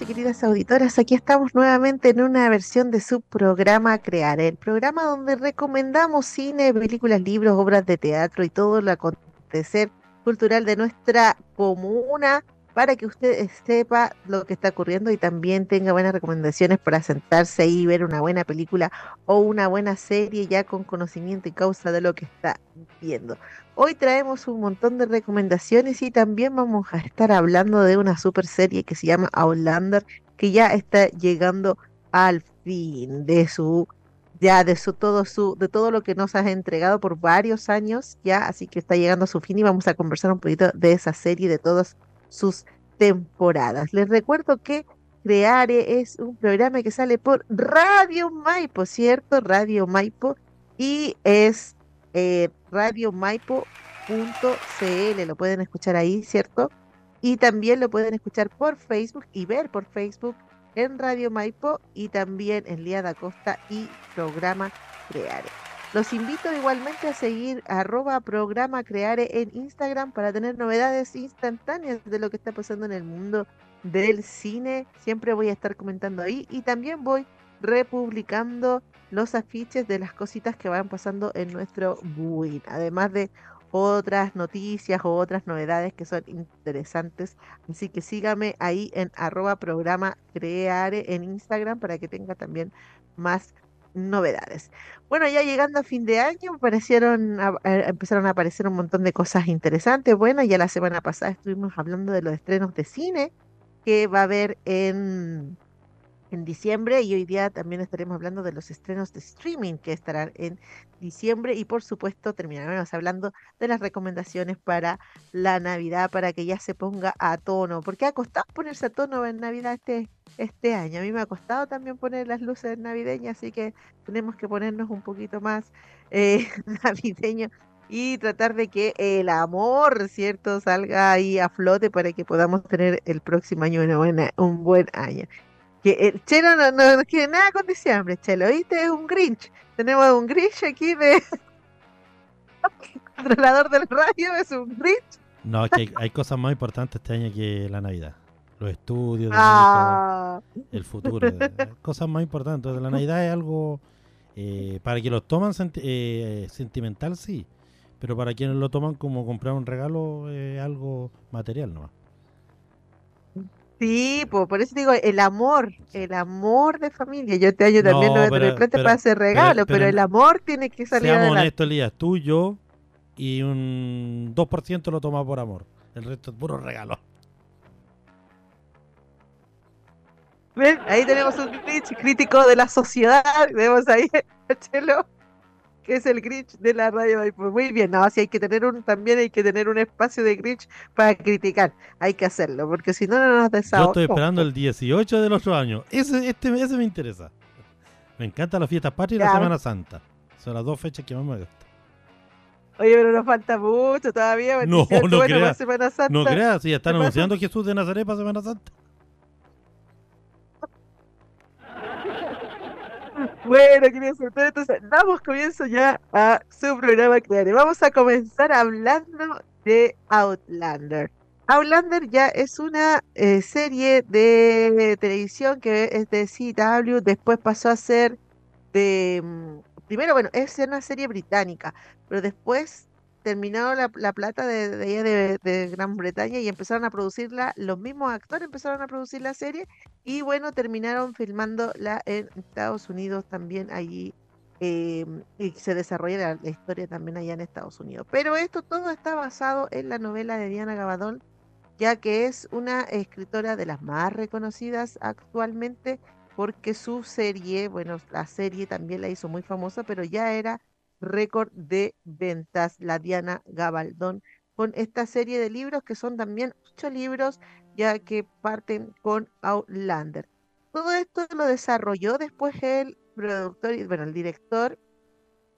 Y queridas auditoras. Aquí estamos nuevamente en una versión de su programa Crear, el programa donde recomendamos cine, películas, libros, obras de teatro y todo lo acontecer cultural de nuestra comuna para que usted sepa lo que está ocurriendo y también tenga buenas recomendaciones para sentarse ahí y ver una buena película o una buena serie ya con conocimiento y causa de lo que está viendo. Hoy traemos un montón de recomendaciones y también vamos a estar hablando de una super serie que se llama Outlander que ya está llegando al fin de su ya de su todo su de todo lo que nos has entregado por varios años ya así que está llegando a su fin y vamos a conversar un poquito de esa serie de todos sus temporadas. Les recuerdo que Creare es un programa que sale por Radio Maipo, ¿cierto? Radio Maipo y es eh, radiomaipo.cl, lo pueden escuchar ahí, ¿cierto? Y también lo pueden escuchar por Facebook y ver por Facebook en Radio Maipo y también en Lía da Costa y programa Creare. Los invito igualmente a seguir arroba programa en Instagram para tener novedades instantáneas de lo que está pasando en el mundo del cine. Siempre voy a estar comentando ahí y también voy republicando los afiches de las cositas que van pasando en nuestro buin, además de otras noticias o otras novedades que son interesantes. Así que sígame ahí en arroba programa en Instagram para que tenga también más novedades. Bueno, ya llegando a fin de año, aparecieron, empezaron a aparecer un montón de cosas interesantes. Bueno, ya la semana pasada estuvimos hablando de los estrenos de cine que va a haber en, en diciembre y hoy día también estaremos hablando de los estrenos de streaming que estarán en diciembre y por supuesto terminaremos hablando de las recomendaciones para la Navidad para que ya se ponga a tono, porque ha costado ponerse a tono en Navidad este este año. A mí me ha costado también poner las luces navideñas, así que tenemos que ponernos un poquito más eh, navideños y tratar de que el amor, ¿cierto?, salga ahí a flote para que podamos tener el próximo año una buena, un buen año. Que el Chelo no, no, quiere nada con diciembre, Chelo, ¿viste? Es un Grinch. Tenemos un Grinch aquí de controlador del radio, es un Grinch. No, que hay, hay cosas más importantes este año que la Navidad los estudios, Ah, el futuro, eh, cosas más importantes. La Navidad es algo eh, para quienes lo toman senti- eh, sentimental, sí, pero para quienes lo toman como comprar un regalo es algo material nomás. Sí, po, por eso digo, el amor, el amor de familia. Yo este año también No, no voy a tener plata para hacer regalo, pero, pero- el amor tiene que salir Seamos adelante. honestos, Elías, tú, yo y un 2% lo toma por amor. El resto es puro regalo. ¿Ven? Ahí tenemos un crítico de la sociedad. Tenemos ahí Chelo, que es el Grinch de la radio. Pues muy bien, no, sí hay que tener un, también hay que tener un espacio de Grinch para criticar. Hay que hacerlo, porque si no, no nos Yo desahogamos. estoy esperando el 18 del otro año. Ese, este, ese me interesa. Me encanta la fiesta patria y la. Semana Santa. Son las dos fechas que más me gustan. Oye, pero nos falta mucho todavía. No, 28, no bueno, creas. Santa. No creas, si ya están anunciando Jesús de Nazaret para Semana Santa. Bueno, queridos entonces damos comienzo ya a su programa Creare. Vamos a comenzar hablando de Outlander. Outlander ya es una eh, serie de televisión que es de CW, después pasó a ser de... mm, Primero, bueno, es una serie británica, pero después terminó la, la plata de, de, de, Gran Bretaña y empezaron a producirla, los mismos actores empezaron a producir la serie y bueno, terminaron filmándola en Estados Unidos también allí eh, y se desarrolla la, historia también allá en Estados Unidos. Pero esto todo está basado en la novela de Diana Gabaldón, ya que es una escritora de las más reconocidas actualmente porque su serie, bueno, la serie también la hizo muy famosa, pero ya era récord de ventas, la Diana Gabaldón, con esta serie de libros que son también ocho libros, ya que parten con Outlander. Todo esto lo desarrolló después el productor, bueno, el director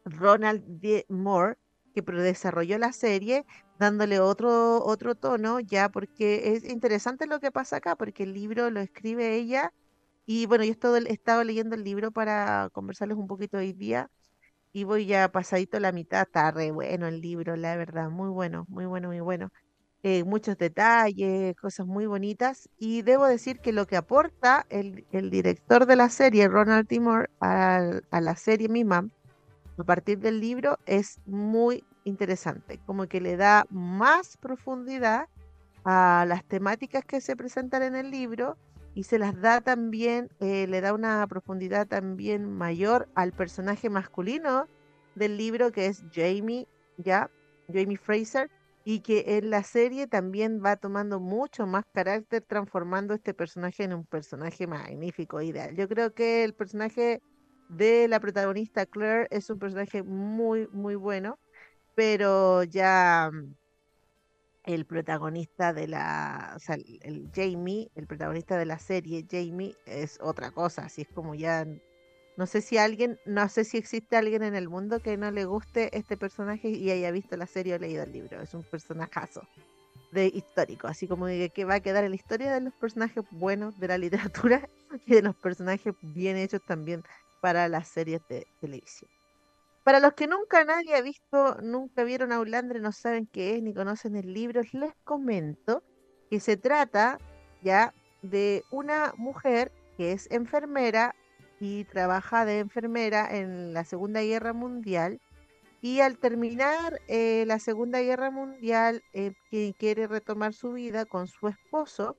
Ronald D. Moore, que desarrolló la serie, dándole otro, otro tono, ya porque es interesante lo que pasa acá, porque el libro lo escribe ella, y bueno, yo he estado leyendo el libro para conversarles un poquito hoy día, y voy ya pasadito la mitad, está re bueno el libro, la verdad, muy bueno, muy bueno, muy bueno. Eh, muchos detalles, cosas muy bonitas, y debo decir que lo que aporta el, director de la serie, Ronald Timor, a, a la serie misma, a partir del libro, es muy interesante, como que le da más profundidad a las temáticas que se presentan en el libro y se las da también, eh, le da una profundidad también mayor al personaje masculino del libro que es Jamie, ya, Jamie Fraser, y que en la serie también va tomando mucho más carácter, transformando este personaje en un personaje magnífico, ideal. Yo creo que el personaje de la protagonista Claire es un personaje muy, muy bueno, pero ya el protagonista de la, o sea, el, Jamie, el protagonista de la serie, Jamie, es otra cosa, así es como ya, no sé si alguien, no sé si existe alguien en el mundo que no le guste este personaje y haya visto la serie o leído el libro, es un personajazo de histórico, así como de que va a quedar en la historia de los personajes buenos de la literatura y de los personajes bien hechos también para las series de televisión. Para los que nunca nadie ha visto, nunca vieron a Outlander, no saben qué es ni conocen el libro, les comento que se trata ya de una mujer que es enfermera y trabaja de enfermera en la Segunda Guerra Mundial. Y al terminar eh, la Segunda Guerra Mundial, eh, quiere retomar su vida con su esposo.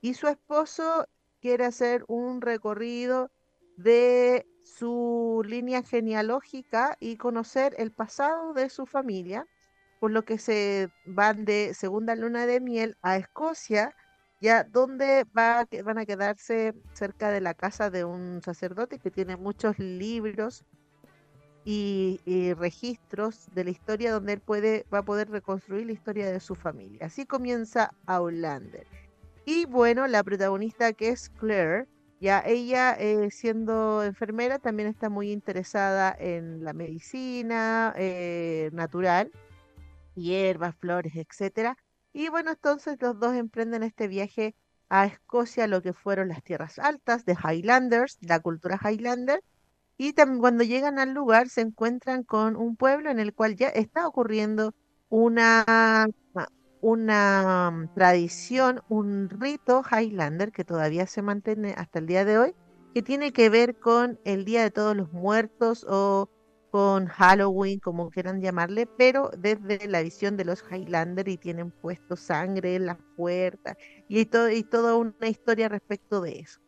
Y su esposo quiere hacer un recorrido de su línea genealógica y conocer el pasado de su familia, por lo que se van de segunda luna de miel a Escocia, ya donde va, van a quedarse cerca de la casa de un sacerdote que tiene muchos libros y, registros de la historia donde él puede, va a poder reconstruir la historia de su familia. Así comienza Outlander. Y bueno, la protagonista que es Claire, ya ella, eh, siendo enfermera, también está muy interesada en la medicina eh, natural, hierbas, flores, etcétera. Y bueno, entonces los dos emprenden este viaje a Escocia, lo que fueron las tierras altas de Highlanders, la cultura Highlander. Y también cuando llegan al lugar se encuentran con un pueblo en el cual ya está ocurriendo una una tradición, un rito Highlander que todavía se mantiene hasta el día de hoy, que tiene que ver con el Día de Todos los Muertos o con Halloween, como quieran llamarle, pero desde la visión de los Highlander y tienen puesto sangre en las puertas y, todo, y toda una historia respecto de eso.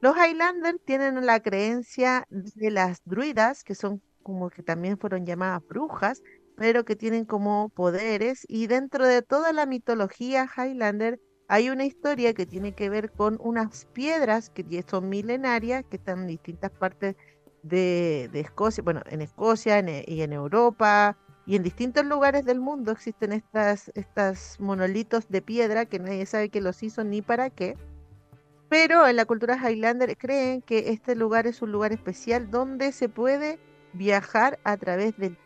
Los Highlander tienen la creencia de las druidas, que son como que también fueron llamadas brujas, pero que tienen como poderes y dentro de toda la mitología Highlander hay una historia que tiene que ver con unas piedras que son milenarias, que están en distintas partes de, Escocia, bueno, en Escocia e, y en Europa y en distintos lugares del mundo existen estas, estas monolitos de piedra que nadie sabe que los hizo ni para qué. Pero en la cultura Highlander creen que este lugar es un lugar especial donde se puede viajar a través del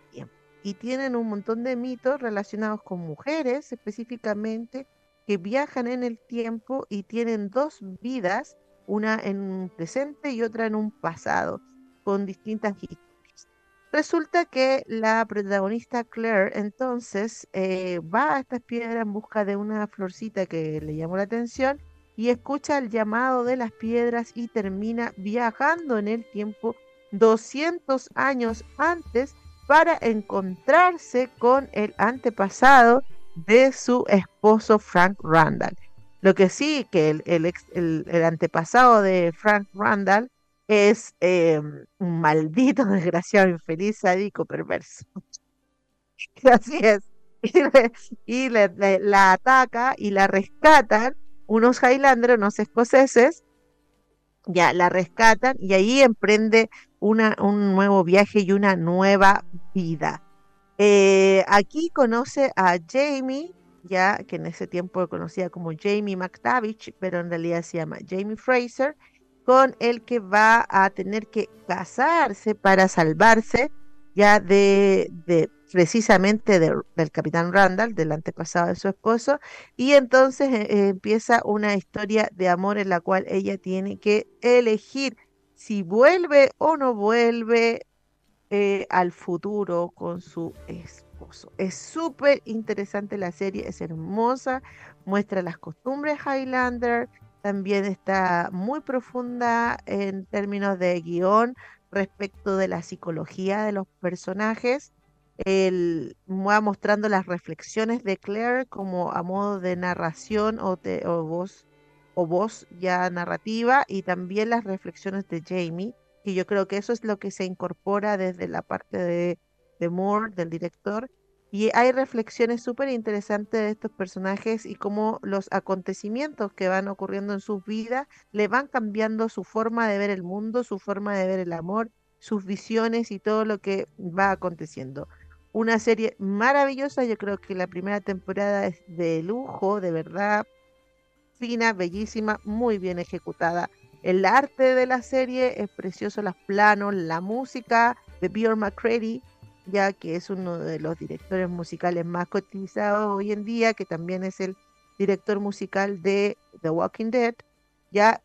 y tienen un montón de mitos relacionados con mujeres específicamente que viajan en el tiempo y tienen dos vidas, una en un presente y otra en un pasado, con distintas historias. Resulta que la protagonista Claire entonces eh, va a estas piedras en busca de una florcita que le llamó la atención y escucha el llamado de las piedras y termina viajando en el tiempo 200 años antes para encontrarse con el antepasado de su esposo Frank Randall. Lo que sí, que el, el, antepasado de Frank Randall es eh, un maldito, desgraciado, infeliz, sádico, perverso. Así es. Y, la ataca y la rescatan unos Highlanders, unos escoceses, ya la rescatan y ahí emprende una, un nuevo viaje y una nueva vida. Eh, aquí conoce a Jamie, ya que en ese tiempo conocía como Jamie McTavish, pero en realidad se llama Jamie Fraser, con el que va a tener que casarse para salvarse ya de, de precisamente del capitán Randall, del antepasado de su esposo, y entonces eh, empieza una historia de amor en la cual ella tiene que elegir si vuelve o no vuelve eh, al futuro con su esposo. Es súper interesante la serie, es hermosa, muestra las costumbres Highlander, también está muy profunda en términos de guion respecto de la psicología de los personajes. El, va mostrando las reflexiones de Claire como a modo de narración o, o voz o voz ya narrativa y también las reflexiones de Jamie, que yo creo que eso es lo que se incorpora desde la parte de, de Moore, del director. Y hay reflexiones súper interesantes de estos personajes y cómo los acontecimientos que van ocurriendo en sus vidas le van cambiando su forma de ver el mundo, su forma de ver el amor, sus visiones y todo lo que va aconteciendo. Una serie maravillosa, yo creo que la primera temporada es de lujo, de verdad, fina, bellísima, muy bien ejecutada. El arte de la serie es precioso, los planos, la música de Bjorn McCready, ya que es uno de los directores musicales más cotizados hoy en día, que también es el director musical de The Walking Dead. Ya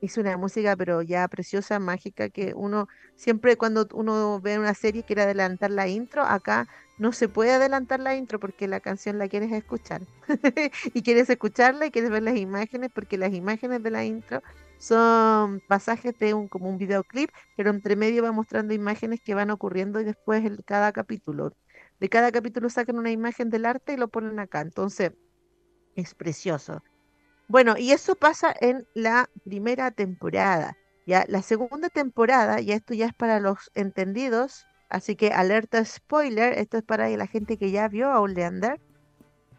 hizo una música, pero ya preciosa, mágica, que uno siempre cuando uno ve una serie quiere adelantar la intro, acá no se puede adelantar la intro porque la canción la quieres escuchar. y quieres escucharla y quieres ver las imágenes porque las imágenes de la intro son pasajes de un como un videoclip, pero entre medio va mostrando imágenes que van ocurriendo y después en cada capítulo. De cada capítulo sacan una imagen del arte y lo ponen acá. Entonces, es precioso. Bueno, y eso pasa en la primera temporada. Ya, la segunda temporada, y esto ya es para los entendidos, así que alerta spoiler, esto es para la gente que ya vio a Outlander.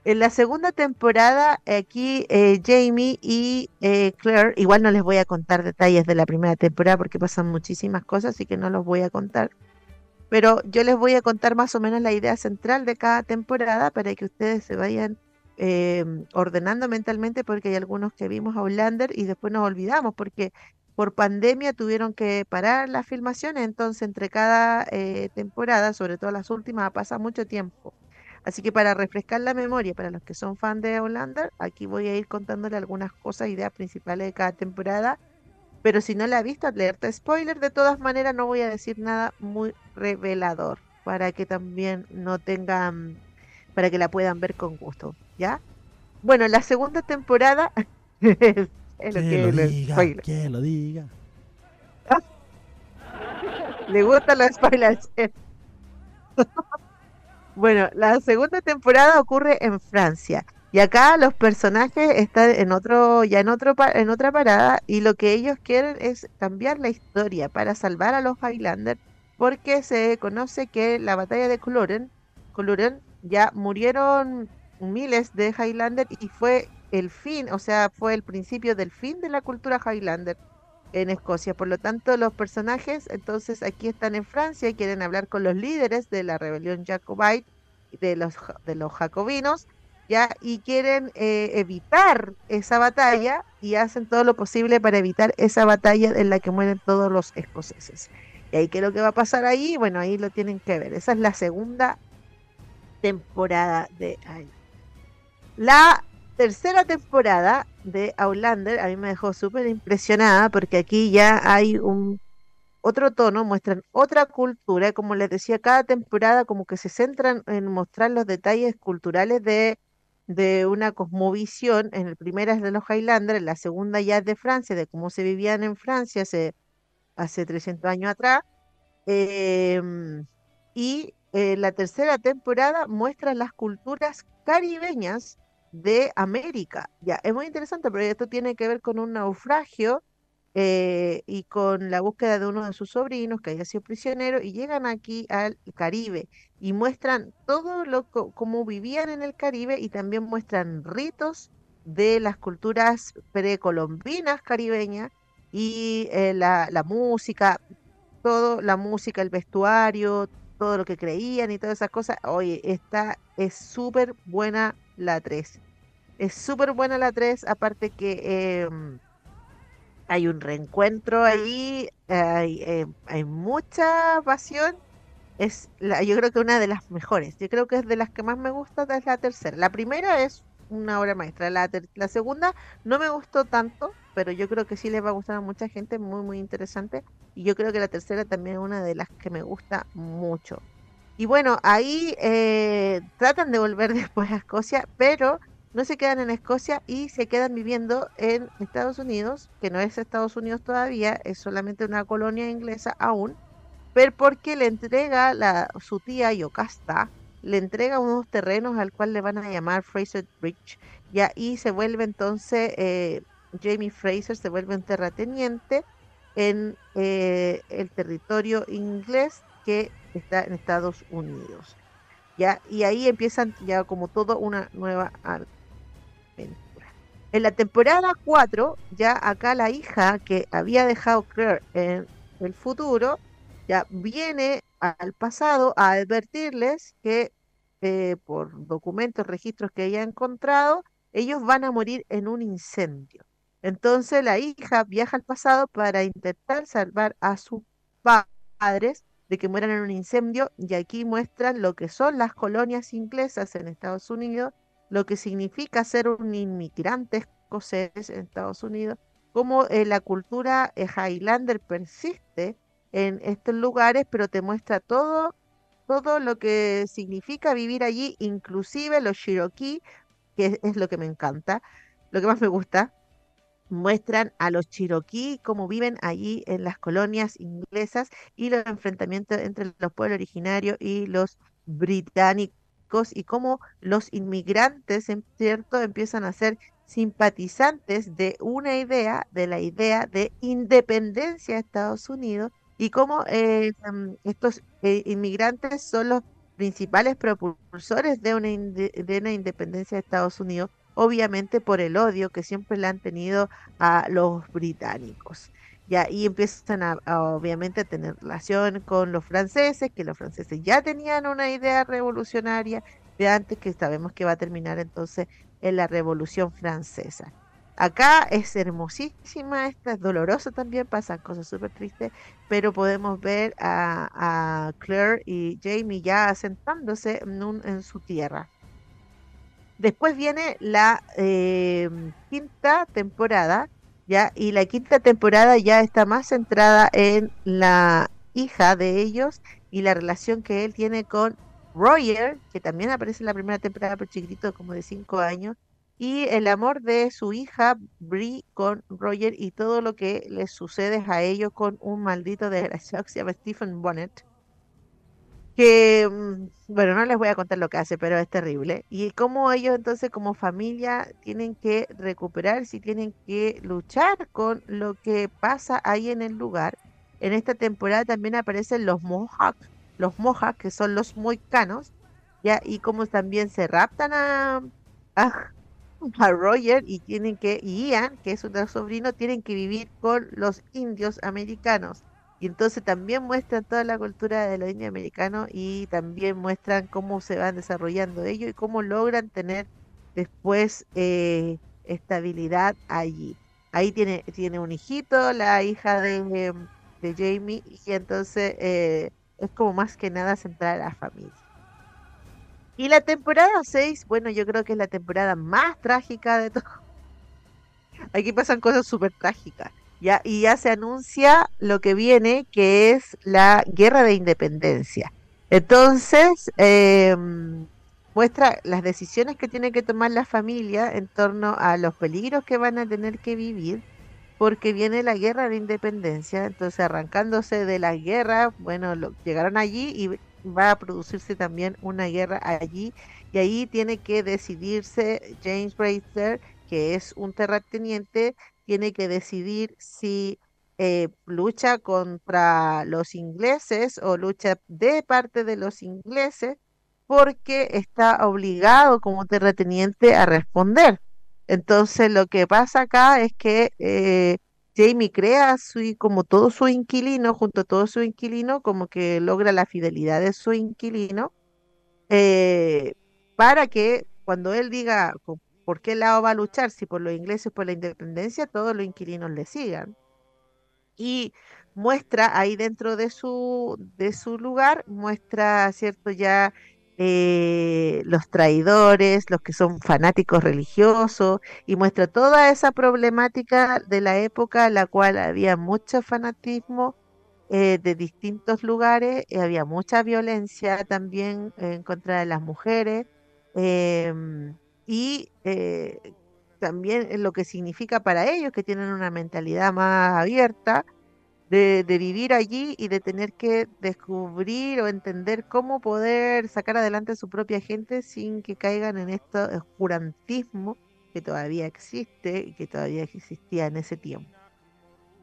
En la segunda temporada, aquí eh, Jamie y eh, Claire, igual no les voy a contar detalles de la primera temporada porque pasan muchísimas cosas, así que no los voy a contar. Pero yo les voy a contar más o menos la idea central de cada temporada para que ustedes se vayan Em, ordenando mentalmente porque hay algunos que vimos a Outlander y después nos olvidamos porque por pandemia tuvieron que parar las filmaciones, entonces entre cada eh, temporada, sobre todo las últimas, pasa mucho tiempo. Así que para refrescar la memoria, para los que son fans de Outlander, aquí voy a ir contándole algunas cosas, ideas principales de cada temporada. Pero si no la ha visto, alerta spoiler, de todas maneras no voy a decir nada muy revelador, para que también no tengan, para que la puedan ver con gusto. ¿ya? Bueno, la segunda temporada es lo que, lo diga, que lo diga. Le gustan los spoilers. bueno, la segunda temporada ocurre en Francia. Y acá los personajes están en otro, ya en otro en otra parada, y lo que ellos quieren es cambiar la historia para salvar a los Highlanders, porque se conoce que la batalla de Culloden ya murieron miles de Highlander y fue el fin, o sea, fue el principio del fin de la cultura Highlander en Escocia. Por lo tanto, los personajes entonces aquí están en Francia y quieren hablar con los líderes de la rebelión jacobite, de los, de los jacobinos, ya, y quieren eh, evitar esa batalla y hacen todo lo posible para evitar esa batalla en la que mueren todos los escoceses. ¿Y ahí qué es lo que va a pasar ahí? Bueno, ahí lo tienen que ver. Esa es la segunda temporada de la tercera temporada de Outlander a mí me dejó súper impresionada porque aquí ya hay un otro tono, muestran otra cultura, como les decía, cada temporada como que se centran en mostrar los detalles culturales de, de una cosmovisión. En el primera es de los Highlanders, la segunda ya es de Francia, de cómo se vivían en Francia hace, hace 300 años atrás. Em, Y eh, la tercera temporada muestra las culturas caribeñas de América. Ya, es muy interesante, pero esto tiene que ver con un naufragio eh, y con la búsqueda de uno de sus sobrinos que había sido prisionero y llegan aquí al Caribe y muestran todo lo cómo vivían en el Caribe y también muestran ritos de las culturas precolombinas caribeñas y eh, la, la música, todo, la música, el vestuario, todo lo que creían y todas esas cosas. Oye, esta es súper buena la 3. Es súper buena la 3, aparte que em, hay un reencuentro ahí, hay, eh, hay mucha pasión. Es la, yo creo que una de las mejores. Yo creo que es de las que más me gusta, es la tercera. La primera es una obra maestra. La, la segunda no me gustó tanto, pero yo creo que sí le va a gustar a mucha gente, muy, muy interesante. Y yo creo que la tercera también es una de las que me gusta mucho. Y bueno, ahí eh, tratan de volver después a Escocia, pero no se quedan en Escocia y se quedan viviendo en Estados Unidos, que no es Estados Unidos todavía, es solamente una colonia inglesa aún, pero porque le entrega la, su tía Yocasta, le entrega unos terrenos al cual le van a llamar Fraser Bridge, y ahí se vuelve entonces, eh, Jamie Fraser se vuelve un terrateniente en eh, el territorio inglés que está en Estados Unidos. ¿ya? Y ahí empiezan ya como todo una nueva en la temporada 4, ya acá la hija que había dejado Claire en el futuro, ya viene al pasado a advertirles que eh, por documentos, registros que ella ha encontrado, ellos van a morir en un incendio. Entonces la hija viaja al pasado para intentar salvar a sus padres de que mueran en un incendio y aquí muestran lo que son las colonias inglesas en Estados Unidos lo que significa ser un inmigrante escocés en Estados Unidos, cómo eh, la cultura eh, Highlander persiste en estos lugares, pero te muestra todo, todo lo que significa vivir allí, inclusive los Cherokee, que es, lo que me encanta, lo que más me gusta, muestran a los Cherokee cómo viven allí en las colonias inglesas y los enfrentamientos entre los pueblos originarios y los británicos y cómo los inmigrantes, en cierto, empiezan a ser simpatizantes de una idea, de la idea de independencia de Estados Unidos, y cómo eh, em, estos eh, inmigrantes son los principales propulsores de una, de una independencia de Estados Unidos, obviamente por el odio que siempre le han tenido a los británicos. Y empiezan a, obviamente a tener relación con los franceses, que los franceses ya tenían una idea revolucionaria de antes que sabemos que va a terminar entonces en la Revolución Francesa. Acá es hermosísima, esta es dolorosa también, pasan cosas súper tristes, pero podemos ver a, Claire y Jamie ya asentándose en, su tierra. Después viene la eh, quinta temporada, ¿ya? Y la quinta temporada ya está más centrada en la hija de ellos y la relación que él tiene con Roger, que también aparece en la primera temporada, pero chiquitito, como de cinco años, y el amor de su hija Brie con Roger y todo lo que les sucede a ellos con un maldito desgraciado que se llama Stephen Bonnet que, mm, bueno, no les voy a contar lo que hace, pero es terrible. Y cómo ellos entonces como familia tienen que recuperar, si tienen que luchar con lo que pasa ahí en el lugar. En esta temporada también aparecen los Mohawks, los Mohawks que son los moicanos, ya, y cómo también se raptan a, a, a Roger y tienen que, y Ian, que es un sobrino, tienen que vivir con los indios americanos y entonces también muestran toda la cultura de los indios americanos y también muestran cómo se van desarrollando ellos y cómo logran tener después eh, estabilidad allí. Ahí tiene, tiene un hijito, la hija de, de Jamie, y entonces eh, es como más que nada centrar a la familia. Y la temporada 6, bueno, yo creo que es la temporada más trágica de todo. Aquí pasan cosas súper trágicas. ¿Ya? Y ya se anuncia lo que viene, que es la guerra de independencia. Entonces, em, muestra las decisiones que tiene que tomar la familia en torno a los peligros que van a tener que vivir, porque viene la guerra de independencia. Entonces, arrancándose de la guerra, bueno, lo, llegaron allí y va a producirse también una guerra allí y ahí tiene que decidirse James Bracer, que es un terrateniente, tiene que decidir si eh, lucha contra los ingleses o lucha de parte de los ingleses porque está obligado como terrateniente a responder. Entonces lo que pasa acá es que eh, Jamie crea su, como todo su inquilino, junto a todo su inquilino, como que logra la fidelidad de su inquilino, eh, para que cuando él diga por qué lado va a luchar, si por los ingleses por la independencia, todos los inquilinos le sigan. Y muestra ahí dentro de su, de su lugar, muestra, ¿cierto? Ya eh, los traidores, los que son fanáticos religiosos, y muestra toda esa problemática de la época en la cual había mucho fanatismo eh, de distintos lugares, había mucha violencia también en contra de las mujeres, em, y eh, también lo que significa para ellos, que tienen una mentalidad más abierta, de, vivir allí y de tener que descubrir o entender cómo poder sacar adelante a su propia gente sin que caigan en este oscurantismo que todavía existe y que todavía existía en ese tiempo.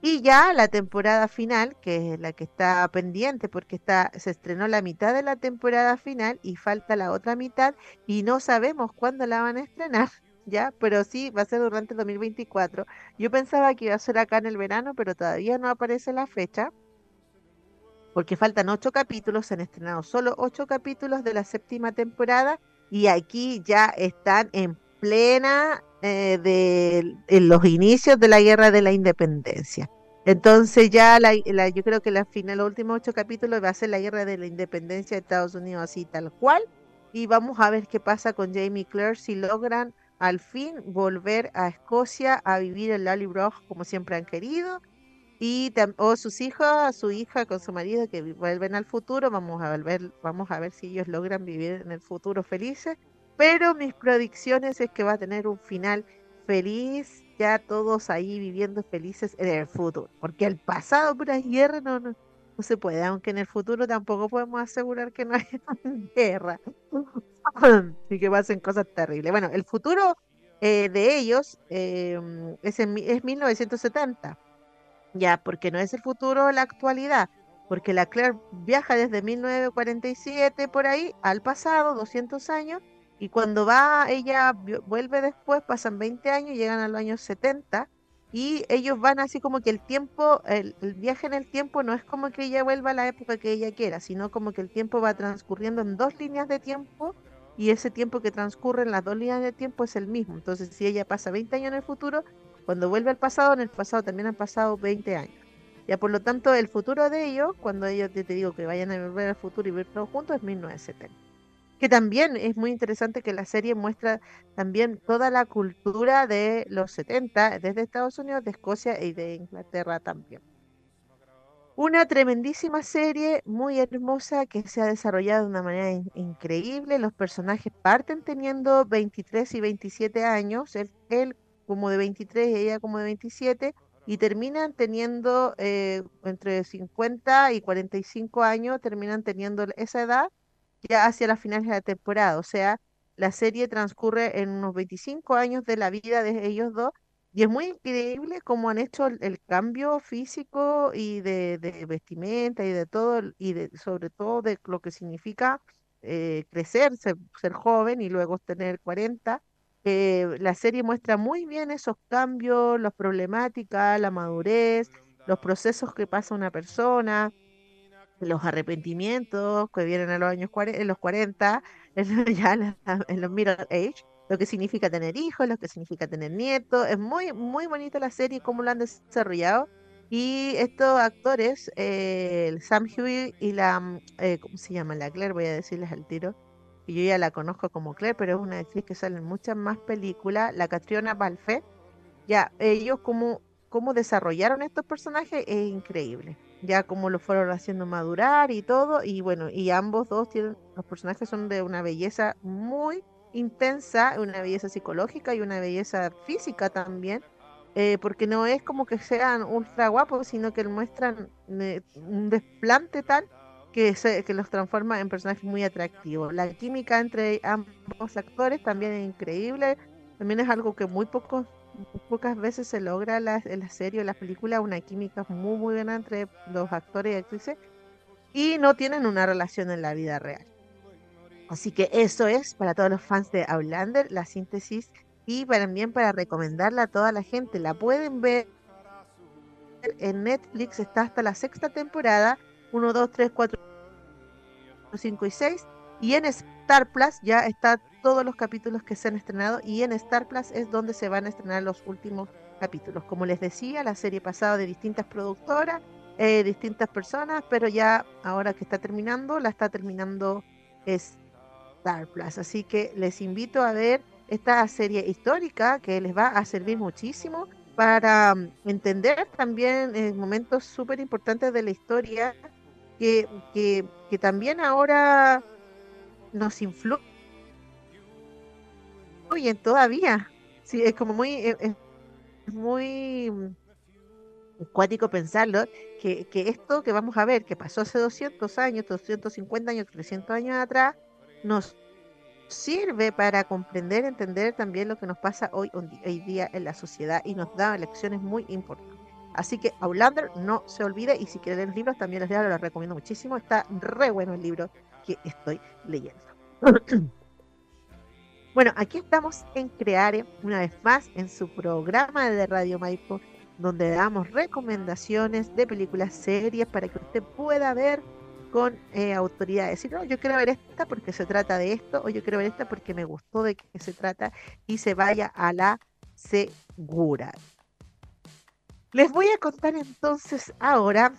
Y ya la temporada final, que es la que está pendiente porque está, se estrenó la mitad de la temporada final y falta la otra mitad y no sabemos cuándo la van a estrenar. ¿ya? Pero sí, va a ser durante el 2024. Yo pensaba que iba a ser acá en el verano, pero todavía no aparece la fecha, porque faltan ocho capítulos, se han estrenado solo ocho capítulos de la séptima temporada y aquí ya están en plena eh, de los inicios de la guerra de la independencia. Entonces ya la, yo creo que la final, los últimos ocho capítulos va a ser la guerra de la independencia de Estados Unidos así tal cual. Y vamos a ver qué pasa con Jamie Clare si logran al fin volver a Escocia a vivir en Lallybroch como siempre han querido y o sus hijos, su hija con su marido que vuelven al futuro, vamos a ver, vamos a ver si ellos logran vivir en el futuro felices, pero mis predicciones es que va a tener un final feliz, ya todos ahí viviendo felices en el futuro, porque el pasado pura guerra no, no, no se puede, aunque en el futuro tampoco podemos asegurar que no haya guerra. y que pasen cosas terribles. Bueno, el futuro eh, de ellos em, es, en, es 1970, ya, porque no es el futuro la actualidad, porque la Claire viaja desde 1947 por ahí al pasado, 200 años, y cuando va, ella vuelve después, pasan 20 años, llegan a los años 70, y ellos van así como que el tiempo, el, viaje en el tiempo no es como que ella vuelva a la época que ella quiera, sino como que el tiempo va transcurriendo en dos líneas de tiempo y ese tiempo que transcurre en las dos líneas de tiempo es el mismo. Entonces, si ella pasa 20 años en el futuro, cuando vuelve al pasado, en el pasado también han pasado 20 años. Ya por lo tanto, el futuro de ellos, cuando ellos te, digo que vayan a volver al futuro y verlo juntos, es 1970 que también es muy interesante que la serie muestra también toda la cultura de los 70, desde Estados Unidos, de Escocia y de Inglaterra también. Una tremendísima serie, muy hermosa, que se ha desarrollado de una manera increíble. Los personajes parten teniendo 23 y 27 años, él, como de 23 y ella como de 27, y terminan teniendo eh, entre 50 y 45 años, terminan teniendo esa edad ya hacia las finales de la temporada. O sea, la serie transcurre en unos 25 años de la vida de ellos dos y es muy increíble cómo han hecho el, cambio físico y de, vestimenta y de todo, y de, sobre todo de lo que significa eh, crecer, ser, joven y luego tener 40. Eh, la serie muestra muy bien esos cambios, las problemáticas, la madurez, los procesos que pasa una persona, los arrepentimientos que vienen a los años 40, en los 40, ya en los middle age, lo que significa tener hijos, lo que significa tener nietos. Es muy, muy bonita la serie, cómo lo han desarrollado. Y estos actores, eh, Sam Hewitt y la, mm, eh, ¿cómo se llama? La Claire, voy a decirles al tiro. Y yo ya la conozco como Claire, pero es una actriz que sale en muchas más películas. La Catriona Balfe. Ya, ellos como, cómo desarrollaron estos personajes es increíble ya como lo fueron haciendo madurar y todo, y bueno, y ambos dos tienen, los personajes son de una belleza muy intensa, una belleza psicológica y una belleza física también, eh, porque no es como que sean ultra guapos, sino que muestran eh, un desplante tal que, se, que los transforma en personajes muy atractivos. La química entre ambos actores también es increíble, también es algo que muy pocos pocas veces se logra la, en la serie o la película una química muy muy buena entre los actores y actrices y no tienen una relación en la vida real. Así que eso es para todos los fans de Outlander, la síntesis y también para recomendarla a toda la gente. La pueden ver en Netflix, está hasta la sexta temporada, 1, 2, 3, 4, 5 y 6. Y en Star Plus ya está todos los capítulos que se han estrenado y en Star Plus es donde se van a estrenar los últimos capítulos. Como les decía, la serie pasada de distintas productoras, eh, distintas personas, pero ya ahora que está terminando, la está terminando Star Plus. Así que les invito a ver esta serie histórica que les va a servir muchísimo para mm, entender también eh, momentos súper importantes de la historia que, que, que también ahora nos influyen todavía. Sí, es como muy, eh, es, muy cuático pensarlo, que, que, esto que vamos a ver, que pasó hace 200 años, 250 años, 300 años atrás, nos sirve para comprender, entender también lo que nos pasa hoy, hoy día en la sociedad y nos da lecciones muy importantes. Así que Outlander no se olvide y si quieren leer libros también les leo, los recomiendo muchísimo. Está re bueno el libro que estoy leyendo. bueno, aquí estamos en Creare, una vez más, en su programa de Radio Maipo, donde damos recomendaciones de películas, series para que usted pueda ver con eh, autoridad. Decir, no, yo quiero ver esta porque se trata de esto, o yo quiero ver esta porque me gustó de qué se trata, y se vaya a la segura. Les voy a contar entonces ahora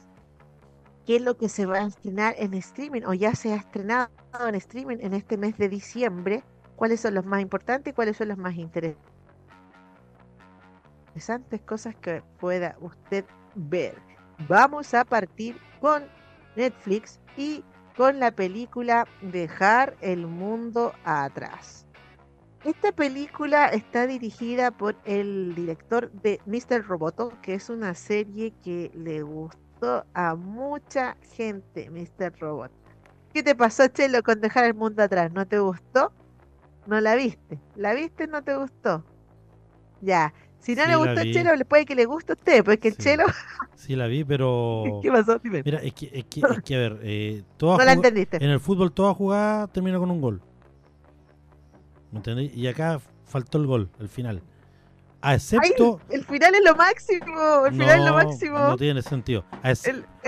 qué es lo que se va a estrenar en streaming, o ya se ha estrenado en streaming en este mes de diciembre, cuáles son los más importantes y cuáles son los más interesantes cosas que pueda usted ver. Vamos a partir con Netflix y con la película Dejar el mundo atrás. Esta película está dirigida por el director de Mr. Roboto, que es una serie que le a mucha gente, Mr. Robot. ¿Qué te pasó, Chelo, con Dejar el mundo atrás? ¿No te gustó? ¿No la viste? ¿La viste? ¿No te gustó? Ya. Si no le gustó el Chelo, puede que le guste a usted, porque el Chelo Sí, la vi, pero. ¿Qué pasó? Mira, es que, es que, es que a ver, eh, no la entendiste. En el fútbol, toda jugada termina con un gol. ¿Me entendí? Y acá faltó el gol, el final. A excepto. el final es lo máximo. El final es lo máximo. No tiene sentido. es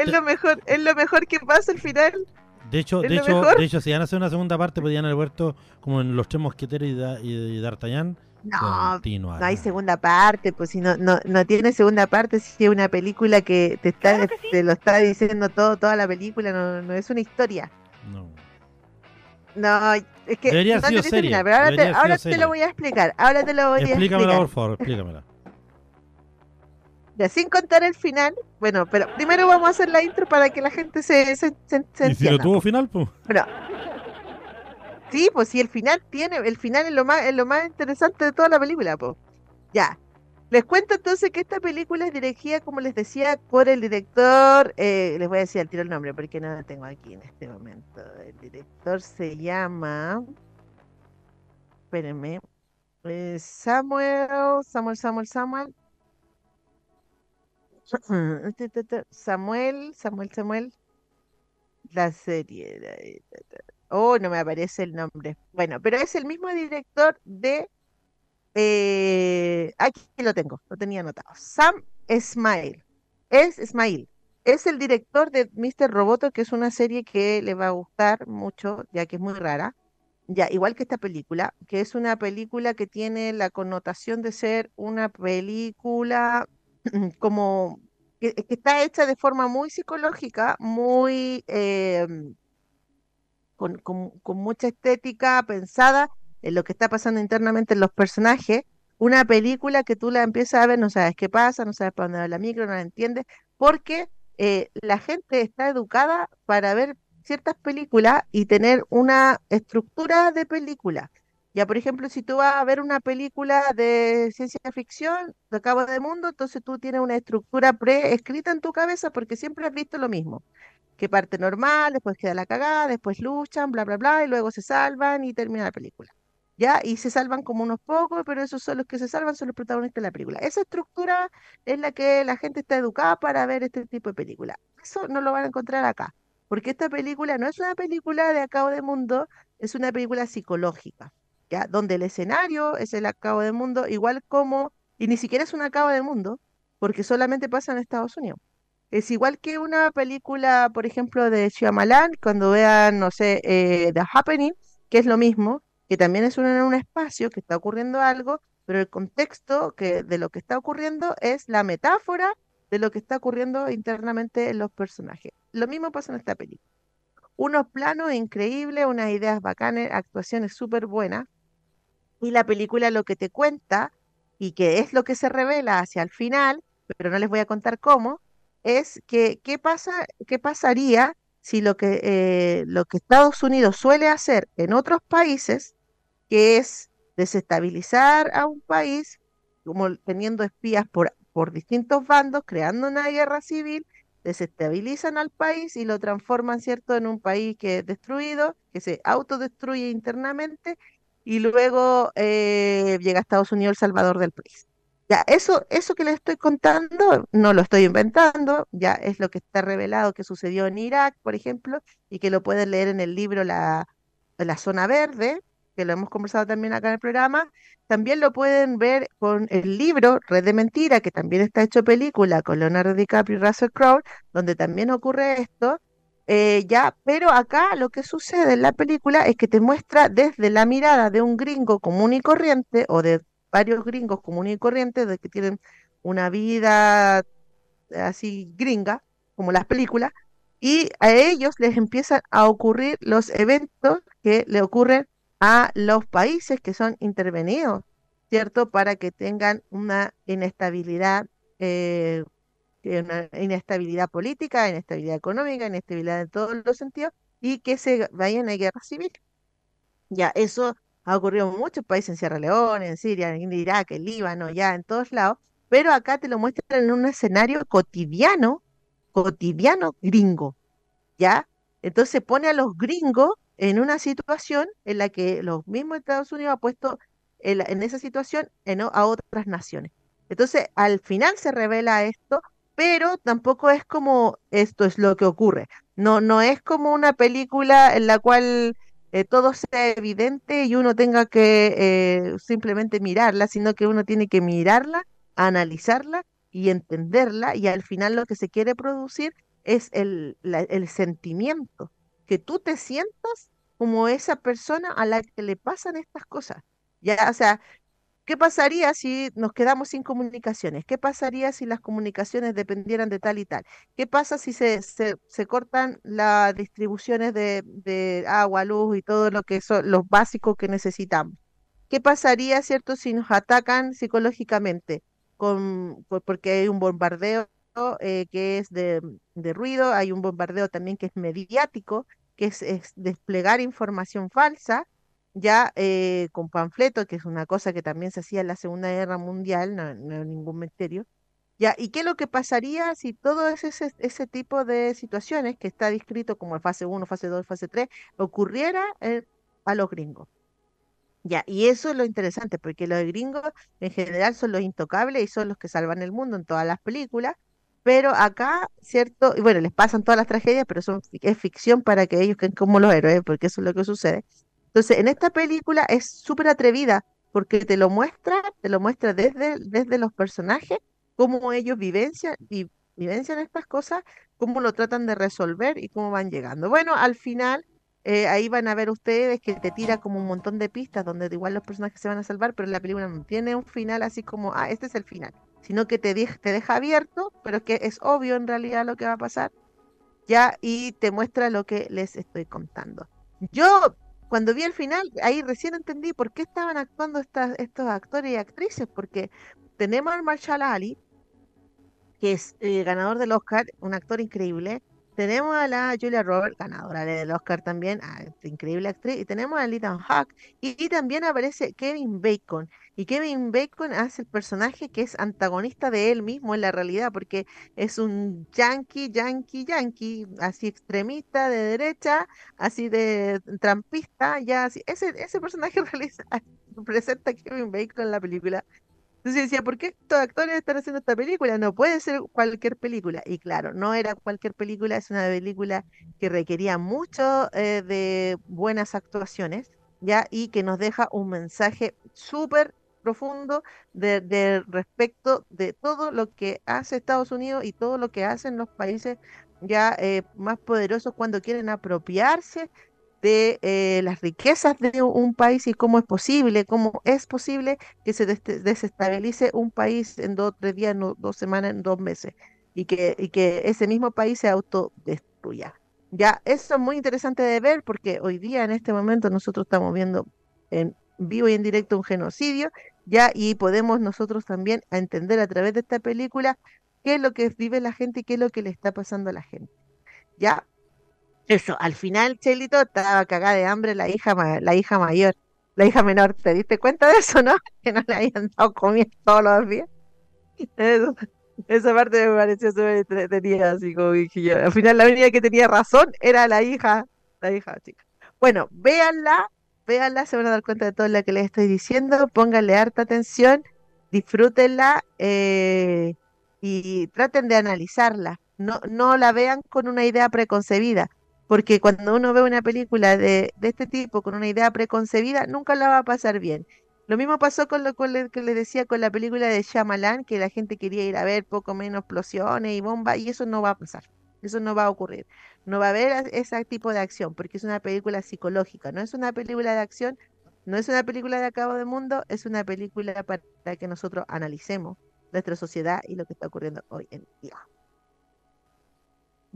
lo mejor, es lo mejor que pasa el final. De hecho, de hecho, de hecho, si van a hacer una segunda parte, podrían haber vuelto como en Los Tres Mosqueteros y, y D'Artagnan no, no hay segunda parte, pues si no, no, no tiene segunda parte, si es una película que te está, te lo está diciendo todo, toda la película, no, no es una historia. No. No, es que Debería no serie. pero ahora, te, ahora te, lo voy a explicar. Ahora te lo voy a explicar. por favor, explícamela. Ya, sin contar el final, bueno, pero primero vamos a hacer la intro para que la gente se, se, se, ¿Y si lo tuvo final, pues? Bueno, Sí, pues sí, el final tiene, el final es lo más, es lo más interesante de toda la película, pues. Ya. Les cuento entonces que esta película es dirigida, como les decía, por el director, eh, les voy a decir al tiro el nombre porque no lo tengo aquí en este momento. El director se llama, espérenme, eh, Samuel, Samuel, Samuel, Samuel. Samuel, Samuel, Samuel. La serie. Oh, no me aparece el nombre. Bueno, pero es el mismo director de. Eh, aquí lo tengo, lo tenía anotado. Sam Smile. Es Smile. Es el director de Mr. Roboto, que es una serie que le va a gustar mucho, ya que es muy rara. Ya, igual que esta película, que es una película que tiene la connotación de ser una película como que, está hecha de forma muy psicológica, muy em, con, mucha estética pensada en lo que está pasando internamente en los personajes, una película que tú la empiezas a ver, no sabes qué pasa, no sabes para dónde va la micro, no la entiendes, porque eh, la gente está educada para ver ciertas películas y tener una estructura de película. Ya, por ejemplo, si tú vas a ver una película de ciencia ficción, de Cabo de Mundo, entonces tú tienes una estructura preescrita en tu cabeza porque siempre has visto lo mismo. que parte normal, después queda la cagada, después luchan, bla, bla, bla, y luego se salvan y termina la película. ¿Ya? Y se salvan como unos pocos, pero esos son los que se salvan, son los protagonistas de la película. Esa estructura es la que la gente está educada para ver este tipo de película. Eso no lo van a encontrar acá, porque esta película no es una película de acabo de mundo, es una película psicológica, ¿ya? Donde el escenario es el acabo de mundo, igual como, y ni siquiera es un acabo de mundo, porque solamente pasa en Estados Unidos. Es igual que una película, por ejemplo, de Shyamalan, cuando vean, no sé, eh, The Happening, que es lo mismo, que también es un, un espacio que está ocurriendo algo, pero el contexto que, de lo que está ocurriendo es la metáfora de lo que está ocurriendo internamente en los personajes. Lo mismo pasa en esta película. Unos planos increíbles, unas ideas bacanas, actuaciones súper buenas, y la película lo que te cuenta, y que es lo que se revela hacia el final, pero no les voy a contar cómo, es que qué pasa, qué pasaría si lo que, eh, lo que Estados Unidos suele hacer en otros países, que es desestabilizar a un país, como teniendo espías por, distintos bandos, creando una guerra civil, desestabilizan al país y lo transforman, ¿cierto?, en un país que es destruido, que se autodestruye internamente, y luego eh, llega a Estados Unidos el salvador del país. Ya, eso, eso que les estoy contando, no lo estoy inventando, ya es lo que está revelado que sucedió en Irak, por ejemplo, y que lo pueden leer en el libro La, la Zona Verde, que lo hemos conversado también acá en el programa. También lo pueden ver con el libro Red de Mentira, que también está hecho película con Leonardo DiCaprio y Russell Crowe, donde también ocurre esto. Eh, ya, pero acá lo que sucede en la película es que te muestra desde la mirada de un gringo común y corriente o de varios gringos comunes y corrientes de que tienen una vida así gringa, como las películas, y a ellos les empiezan a ocurrir los eventos que le ocurren a los países que son intervenidos, ¿cierto? Para que tengan una inestabilidad, eh, una inestabilidad política, inestabilidad económica, inestabilidad en todos los sentidos, y que se vayan a guerra civil. Ya, eso ha ocurrido en muchos países, en Sierra Leona, en Siria, en Irak, en Líbano, ya en todos lados, pero acá te lo muestran en un escenario cotidiano, cotidiano gringo, ¿ya? Entonces pone a los gringos en una situación en la que los mismos Estados Unidos ha puesto en, esa situación a otras naciones. Entonces, al final se revela esto, pero tampoco es como esto es lo que ocurre. No, no es como una película en la cual eh, todo sea evidente y uno tenga que eh, simplemente mirarla, sino que uno tiene que mirarla, analizarla y entenderla y al final lo que se quiere producir es el, el sentimiento, que tú te sientas como esa persona a la que le pasan estas cosas. Ya, o sea, ¿Qué pasaría si nos quedamos sin comunicaciones? ¿Qué pasaría si las comunicaciones dependieran de tal y tal? ¿Qué pasa si se, se, cortan las distribuciones de, agua, luz y todo lo que son los básicos que necesitamos? ¿Qué pasaría, cierto, si nos atacan psicológicamente? Con, porque hay un bombardeo eh, que es de, de, ruido, hay un bombardeo también que es mediático, que es desplegar información falsa ya eh, con panfletos, que es una cosa que también se hacía en la Segunda Guerra Mundial, no, ningún misterio. Ya, ¿y qué es lo que pasaría si todo ese, ese tipo de situaciones que está descrito como fase 1, fase 2, fase 3, ocurriera a los gringos? Ya, y eso es lo interesante, porque los gringos en general son los intocables y son los que salvan el mundo en todas las películas, pero acá, ¿cierto? Y bueno, les pasan todas las tragedias, pero son, es ficción para que ellos queden como los héroes, porque eso es lo que sucede. Entonces, en esta película es súper atrevida porque te lo muestra, te lo muestra desde, desde los personajes, cómo ellos vivencian vivencian estas cosas, cómo lo tratan de resolver y cómo van llegando. Bueno, al final, eh, ahí van a ver ustedes que te tira como un montón de pistas donde igual los personajes se van a salvar, pero la película no tiene un final así como, ah, este es el final, sino que te, te deja abierto, pero que es obvio en realidad lo que va a pasar, ya, y te muestra lo que les estoy contando. Yo cuando vi el final, ahí recién entendí por qué estaban actuando estas, estos actores y actrices, porque tenemos al Marshall Ali, que es eh, ganador del Oscar, un actor increíble. Tenemos a la Julia Roberts, ganadora del Oscar también, increíble actriz. Y tenemos a Ethan Hawke. Y, también aparece Kevin Bacon, Y Kevin Bacon hace el personaje que es antagonista de él mismo en la realidad, porque es un yankee, yankee, yankee, así extremista de derecha, así de trampista, ya así. Ese, ese personaje realiza, presenta Kevin Bacon en la película. Entonces decía, ¿por qué estos actores están haciendo esta película? No puede ser cualquier película. Y claro, no era cualquier película, es una película que requería mucho eh, de buenas actuaciones, ¿ya? Y que nos deja un mensaje súper profundo de, respecto de todo lo que hace Estados Unidos y todo lo que hacen los países ya eh, más poderosos cuando quieren apropiarse de eh, las riquezas de un país y cómo es posible, cómo es posible que se desestabilice un país en dos, tres días, dos semanas, en dos meses, y que, y que ese mismo país se autodestruya. Ya, eso es muy interesante de ver porque hoy día, en este momento, nosotros estamos viendo en vivo y en directo un genocidio ¿ya? Y podemos nosotros también entender a través de esta película qué es lo que vive la gente y qué es lo que le está pasando a la gente, ¿ya? Eso, al final Chelito estaba cagada de hambre la hija, la hija mayor, la hija menor, ¿te diste cuenta de eso, no? Que no le habían dado comida todos los días. esa parte me pareció súper entretenida, así como dije. Al final la única que tenía razón era la hija, la hija chica. Bueno, véanla, véanla, se van a dar cuenta de todo lo que les estoy diciendo, pónganle harta atención, disfrútenla eh, y traten de analizarla. No, no la vean con una idea preconcebida, porque cuando uno ve una película de, este tipo con una idea preconcebida, nunca la va a pasar bien. Lo mismo pasó con lo que les decía con la película de Shyamalan, que la gente quería ir a ver poco menos explosiones y bombas, y eso no va a pasar. Eso no va a ocurrir. No va a haber ese tipo de acción, porque es una película psicológica, no es una película de acción, no es una película de acabo de mundo, es una película para que nosotros analicemos nuestra sociedad y lo que está ocurriendo hoy en día.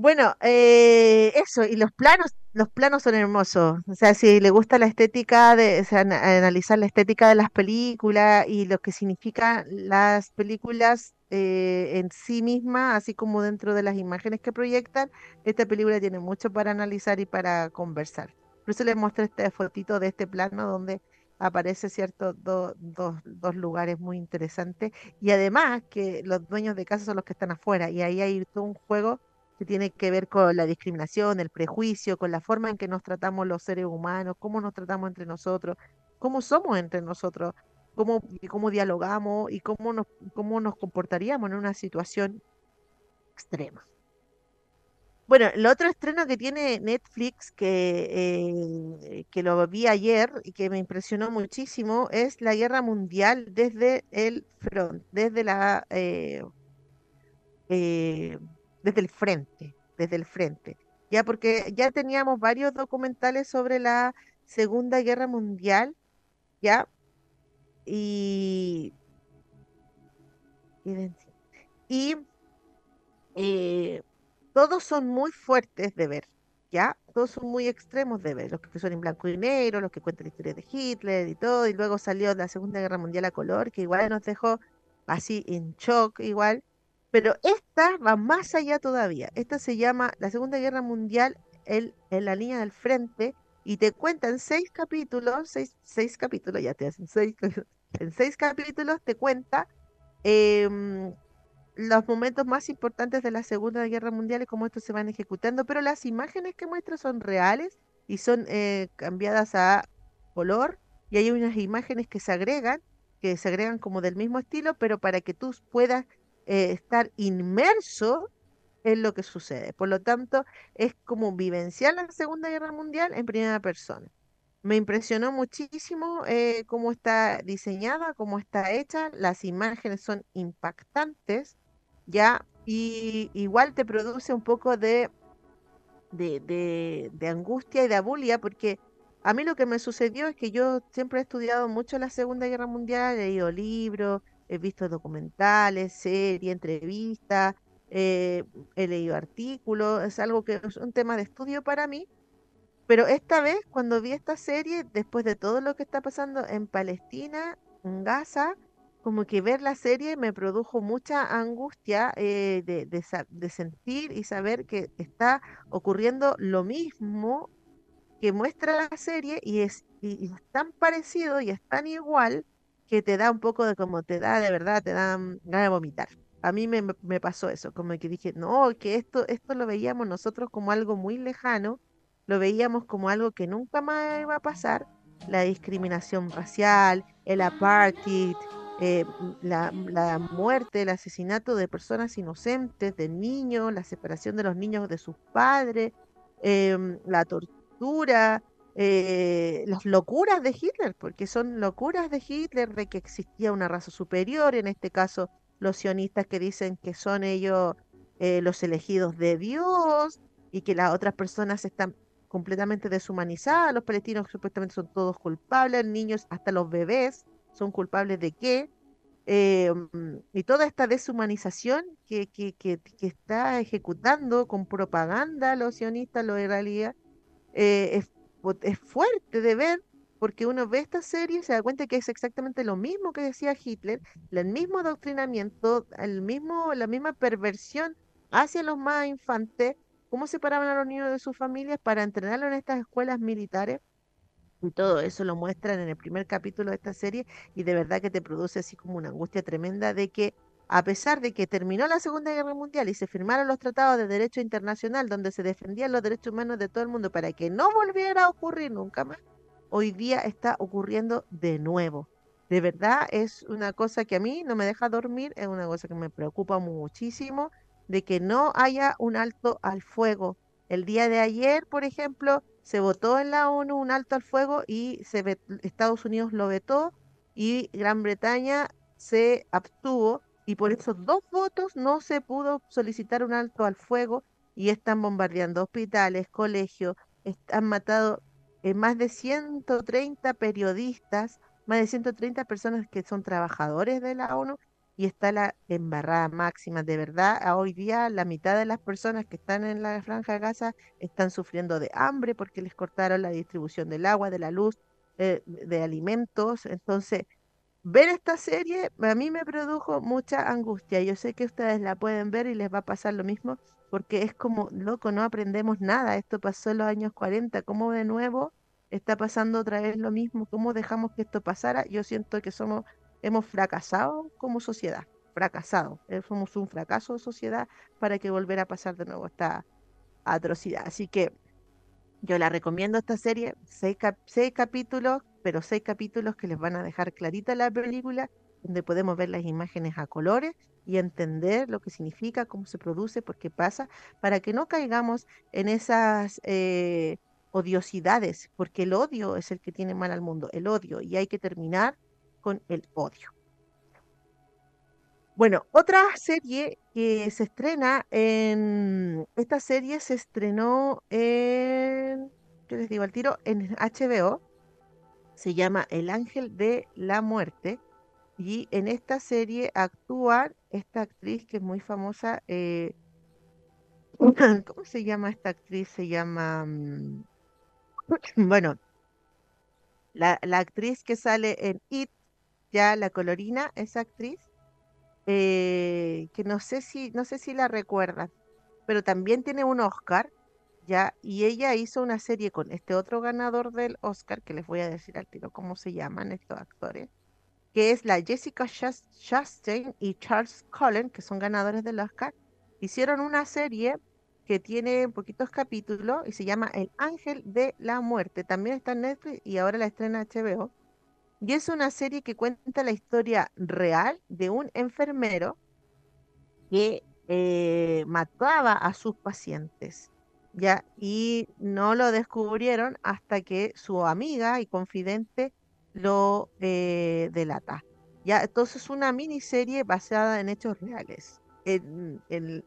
Bueno, eh, eso, y los planos, los planos son hermosos. O sea, si le gusta la estética de, o sea, analizar la estética de las películas y lo que significan las películas eh, en sí misma, así como dentro de las imágenes que proyectan, esta película tiene mucho para analizar y para conversar. Por eso les mostré este fotito de este plano donde aparece cierto dos lugares muy interesantes y además que los dueños de casa son los que están afuera y ahí hay todo un juego que tiene que ver con la discriminación, el prejuicio, con la forma en que nos tratamos los seres humanos, cómo nos tratamos entre nosotros, cómo somos entre nosotros, cómo, cómo dialogamos y cómo nos, cómo nos comportaríamos en una situación extrema. Bueno, el otro estreno que tiene Netflix, que, eh, que lo vi ayer y que me impresionó muchísimo, es La Guerra Mundial desde el front, desde la eh, eh, desde el frente, desde el frente. Ya porque ya teníamos varios documentales sobre la Segunda Guerra Mundial, ya, y, y, eh, todos son muy fuertes de ver, ¿ya? Todos son muy extremos de ver, los que son en blanco y negro, los que cuentan la historia de Hitler y todo, y luego salió la Segunda Guerra Mundial a color, que igual nos dejó así en shock, igual, pero esta va más allá todavía. Esta se llama La Segunda Guerra Mundial en la línea del frente y te cuentan seis capítulos, seis, seis capítulos, ya te hacen seis, en seis capítulos te cuenta em, los momentos más importantes de la Segunda Guerra Mundial y cómo estos se van ejecutando, pero las imágenes que muestra son reales y son eh, cambiadas a color y hay unas imágenes que se agregan, que se agregan como del mismo estilo, pero para que tú puedas eh, estar inmerso en lo que sucede. Por lo tanto, es como vivenciar la Segunda Guerra Mundial en primera persona. Me impresionó muchísimo eh, cómo está diseñada, cómo está hecha, las imágenes son impactantes, ya, y igual te produce un poco de, de, de angustia y de abulia, porque a mí lo que me sucedió es que yo siempre he estudiado mucho la Segunda Guerra Mundial, he leído libros, he visto documentales, series, entrevistas, eh, he leído artículos, es algo que es un tema de estudio para mí. Pero esta vez, cuando vi esta serie, después de todo lo que está pasando en Palestina, en Gaza, como que ver la serie me produjo mucha angustia eh, de, sentir y saber que está ocurriendo lo mismo que muestra la serie y es, y es tan parecido y es tan igual que te da un poco de como te da, de verdad, te da mm, ganas de vomitar. A mí me, me pasó eso, como que dije, no, que esto, esto lo veíamos nosotros como algo muy lejano, lo veíamos como algo que nunca más iba a pasar, la discriminación racial, el apartheid, eh, la, la, muerte, el asesinato de personas inocentes, de niños, la separación de los niños de sus padres, em, la tortura, eh, las locuras de Hitler, porque son locuras de Hitler de que existía una raza superior, en este caso los sionistas que dicen que son ellos eh, los elegidos de Dios y que las otras personas están completamente deshumanizadas, los palestinos supuestamente son todos culpables, niños, hasta los bebés son culpables de qué. Em, y toda esta deshumanización que, que, que, está ejecutando con propaganda los sionistas, los israelíes, eh, es, es, fuerte de ver porque uno ve esta serie y se da cuenta que es exactamente lo mismo que decía Hitler, el mismo adoctrinamiento, el mismo, la misma perversión hacia los más infantes, cómo separaban a los niños de sus familias para entrenarlos en estas escuelas militares. Y todo eso lo muestran en el primer capítulo de esta serie y de verdad que te produce así como una angustia tremenda de que a pesar de que terminó la Segunda Guerra Mundial y se firmaron los tratados de derecho internacional donde se defendían los derechos humanos de todo el mundo para que no volviera a ocurrir nunca más, hoy día está ocurriendo de nuevo. De verdad es una cosa que a mí no me deja dormir, es una cosa que me preocupa muchísimo, de que no haya un alto al fuego. El día de ayer, por ejemplo, se votó en la ONU un alto al fuego y Estados Unidos lo vetó y Gran Bretaña se abstuvo y por esos dos votos no se pudo solicitar un alto al fuego y están bombardeando hospitales, colegios, han matado eh, más de 130 periodistas, más de 130 personas que son trabajadores de la ONU y está la embarrada máxima. De verdad, hoy día la mitad de las personas que están en la franja de Gaza están sufriendo de hambre porque les cortaron la distribución del agua, de la luz, eh, de alimentos. Entonces, ver esta serie a mí me produjo mucha angustia. Yo sé que ustedes la pueden ver y les va a pasar lo mismo porque es como, loco, no aprendemos nada. Esto pasó en los años 40. ¿Cómo de nuevo está pasando otra vez lo mismo? ¿Cómo dejamos que esto pasara? Yo siento que somos hemos fracasado como sociedad, fracasado. Eh, somos un fracaso de sociedad para que volviera a pasar de nuevo esta atrocidad. Así que yo la recomiendo esta serie, seis, capítulos, pero seis capítulos que les van a dejar clarita la película, donde podemos ver las imágenes a colores y entender lo que significa, cómo se produce, por qué pasa, para que no caigamos en esas eh, odiosidades, porque el odio es el que tiene mal al mundo, el odio, y hay que terminar con el odio. Bueno, otra serie que se estrena en. Esta serie se estrenó en. ¿Qué les digo al tiro? En HBO. Se llama El Ángel de la Muerte. Y en esta serie actúa esta actriz que es muy famosa. Eh, ¿Cómo se llama esta actriz? Se llama. Mm, bueno, la, la actriz que sale en It, ya la colorina, esa actriz, eh, que no sé si, no sé si la recuerdan, pero también tiene un Oscar, y ella hizo una serie con este otro ganador del Oscar, que les voy a decir al tiro cómo se llaman estos actores, que es la Jessica Chastain y Charles Cullen, que son ganadores del Oscar, hicieron una serie que tiene poquitos capítulos y se llama El Ángel de la Muerte. También está en Netflix y ahora la estrena HBO. Y es una serie que cuenta la historia real de un enfermero que eh, mataba a sus pacientes. ¿Ya? Y no lo descubrieron hasta que su amiga y confidente lo eh, delata. ¿ya? Entonces es una miniserie basada en hechos reales. En, en,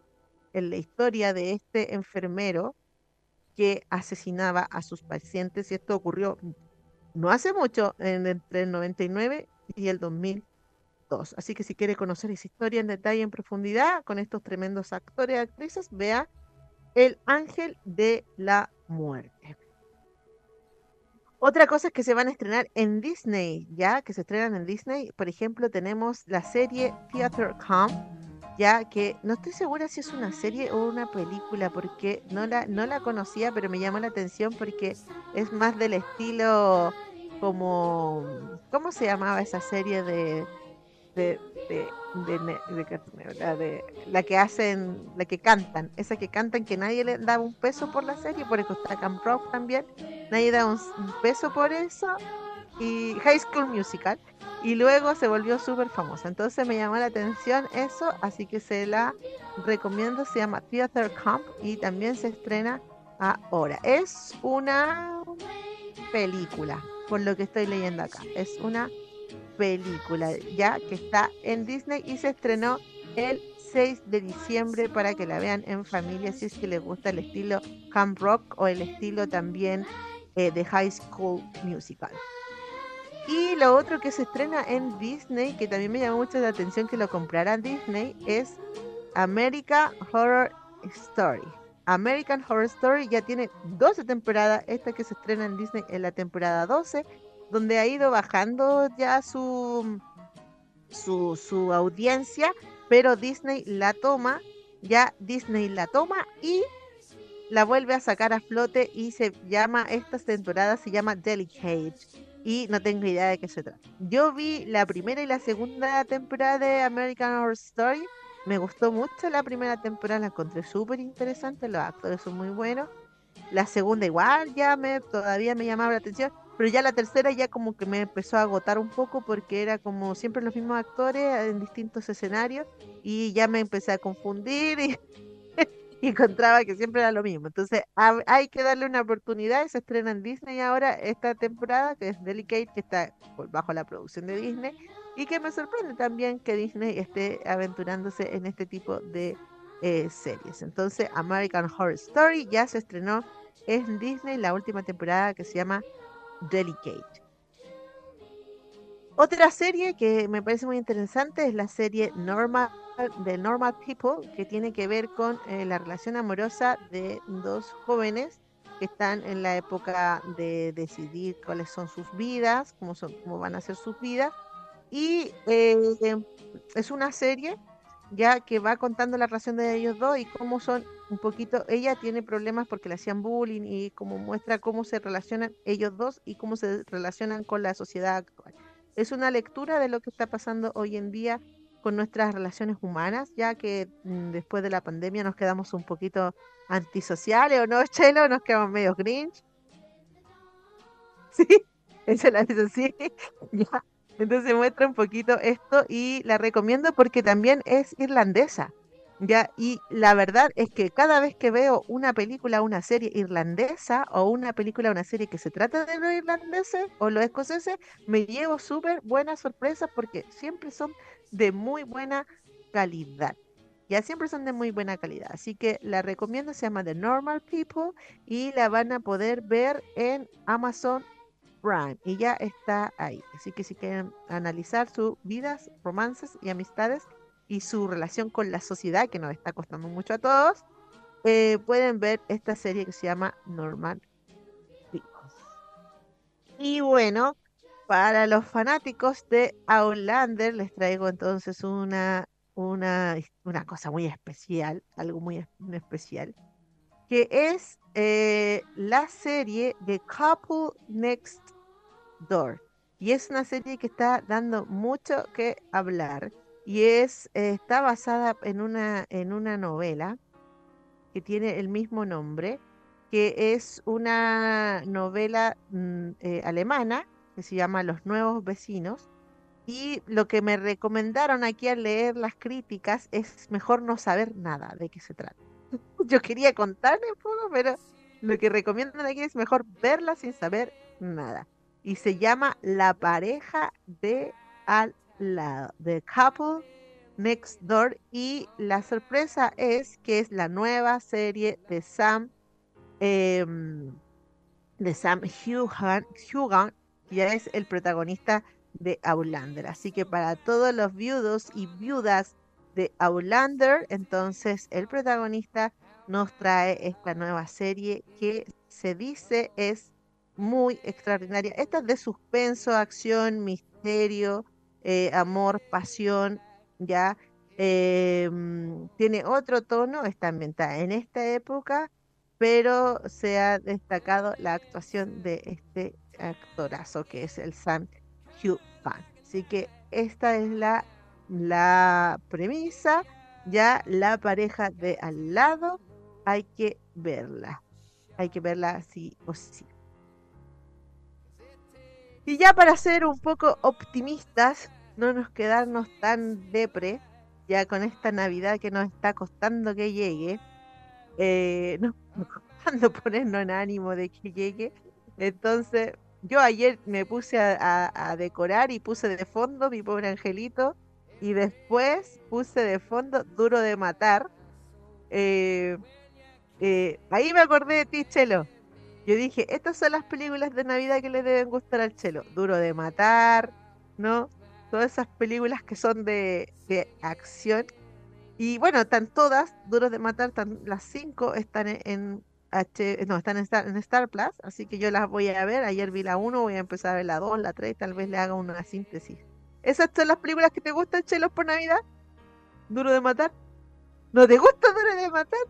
la historia de este enfermero que asesinaba a sus pacientes y esto ocurrió no hace mucho, entre el 99 y el 2002. Así que si quiere conocer esa historia en detalle, en profundidad, con estos tremendos actores y actrices, vea El Ángel de la Muerte. Otra cosa es que se van a estrenar en Disney, ya que se estrenan en Disney. Por ejemplo, tenemos la serie Theater Come, ya que no estoy segura si es una serie o una película, porque no la, no la conocía, pero me llamó la atención porque es más del estilo como, ¿cómo se llamaba esa serie de, de, de, la que hacen, la que cantan, esa que cantan que nadie le daba un peso por la serie, por eso está Camp Rock también, nadie da un, peso por eso, y High School Musical, y luego se volvió súper famosa. Entonces me llamó la atención eso, así que se la recomiendo, se llama Theater Camp y también se estrena ahora. Es una película, por lo que estoy leyendo acá. Es una película ya que está en Disney y se estrenó el 6 de diciembre para que la vean en familia si es que les gusta el estilo camp rock o el estilo también eh, de High School Musical. Y lo otro que se estrena en Disney, que también me llamó mucho la atención que lo comprara Disney, es American Horror Story. American Horror Story ya tiene 12 temporadas, esta que se estrena en Disney en la temporada 12, donde ha ido bajando ya su, su, su audiencia, pero Disney la toma, ya Disney la toma y la vuelve a sacar a flote y se llama, esta temporada se llama Delicate y no tengo idea de qué se trata. Yo vi la primera y la segunda temporada de American Horror Story me gustó mucho la primera temporada, la encontré súper interesante, los actores son muy buenos. La segunda igual ya me todavía me llamaba la atención, pero ya la tercera ya como que me empezó a agotar un poco porque era como siempre los mismos actores en distintos escenarios y ya me empecé a confundir y, encontraba que siempre era lo mismo. Entonces hay que darle una oportunidad, se estrena en Disney ahora esta temporada que es Delicate, que está bajo la producción de Disney y que me sorprende también que Disney esté aventurándose en este tipo de eh, series. Entonces, American Horror Story ya se estrenó en Disney la última temporada que se llama Delicate. Otra serie que me parece muy interesante es la serie Normal de Normal People, que tiene que ver con eh, la relación amorosa de dos jóvenes que están en la época de decidir cuáles son sus vidas, cómo, son, cómo van a ser sus vidas, y eh, es una serie ya que va contando la relación de ellos dos y cómo son un poquito, ella tiene problemas porque le hacían bullying y cómo muestra cómo se relacionan ellos dos y cómo se relacionan con la sociedad actual. Es una lectura de lo que está pasando hoy en día con nuestras relaciones humanas, ya que mm, después de la pandemia nos quedamos un poquito antisociales, ¿o no, Chelo? Nos quedamos medio grinch. Sí, esa la dice así. ya. Entonces muestra un poquito esto y la recomiendo porque también es irlandesa. Ya, y la verdad es que cada vez que veo una película, una serie irlandesa o una película, una serie que se trata de los irlandeses o los escoceses, me llevo súper buenas sorpresas porque siempre son de muy buena calidad. Ya siempre son de muy buena calidad. Así que la recomiendo, se llama The Normal People y la van a poder ver en Amazon y ya está ahí. Así que si quieren analizar sus vidas, romances y amistades y su relación con la sociedad, que nos está costando mucho a todos, eh, pueden ver esta serie que se llama Normal Ricos. Y bueno, para los fanáticos de Outlander, les traigo entonces una, una, una cosa muy especial, algo muy especial, que es eh, la serie de Couple Next Door. Y es una serie que está dando mucho que hablar. Y es, eh, está basada en una, en una novela que tiene el mismo nombre, que es una novela mm, eh, alemana que se llama Los Nuevos Vecinos. Y lo que me recomendaron aquí al leer las críticas es mejor no saber nada de qué se trata. Yo quería contarle un poco, pero lo que recomiendan aquí es mejor verla sin saber nada y se llama La pareja de al lado, The Couple Next Door y la sorpresa es que es la nueva serie de Sam em, de Sam Hugan, que ya es el protagonista de Outlander. Así que para todos los viudos y viudas de Outlander, entonces el protagonista nos trae esta nueva serie que se dice es muy extraordinaria. Esta es de suspenso, acción, misterio, eh, amor, pasión, ya. Em, tiene otro tono, está ambientada en esta época, pero se ha destacado la actuación de este actorazo que es el Sam Hugh Pan. Así que esta es la, la premisa. Ya la pareja de al lado hay que verla. Hay que verla sí o sí. Y ya para ser un poco optimistas, no nos quedarnos tan depre, ya con esta Navidad que nos está costando que llegue, eh, nos costando ponernos en ánimo de que llegue. Entonces, yo ayer me puse a, decorar y puse de fondo mi pobre angelito y después puse de fondo Duro de Matar. Eh, eh, ahí me acordé de ti, Chelo. Yo dije, estas son las películas de Navidad que le deben gustar al Chelo. Duro de Matar, ¿no? Todas esas películas que son de, acción. Y bueno, están todas, Duros de Matar, las cinco están en, H, no, están en Star, en Star Plus, así que yo las voy a ver. Ayer vi la 1, voy a empezar a ver la 2, la 3, tal vez le haga una síntesis. ¿Esas son las películas que te gustan, Chelos, por Navidad? ¿Duro de matar? ¿No te gusta Duro de matar?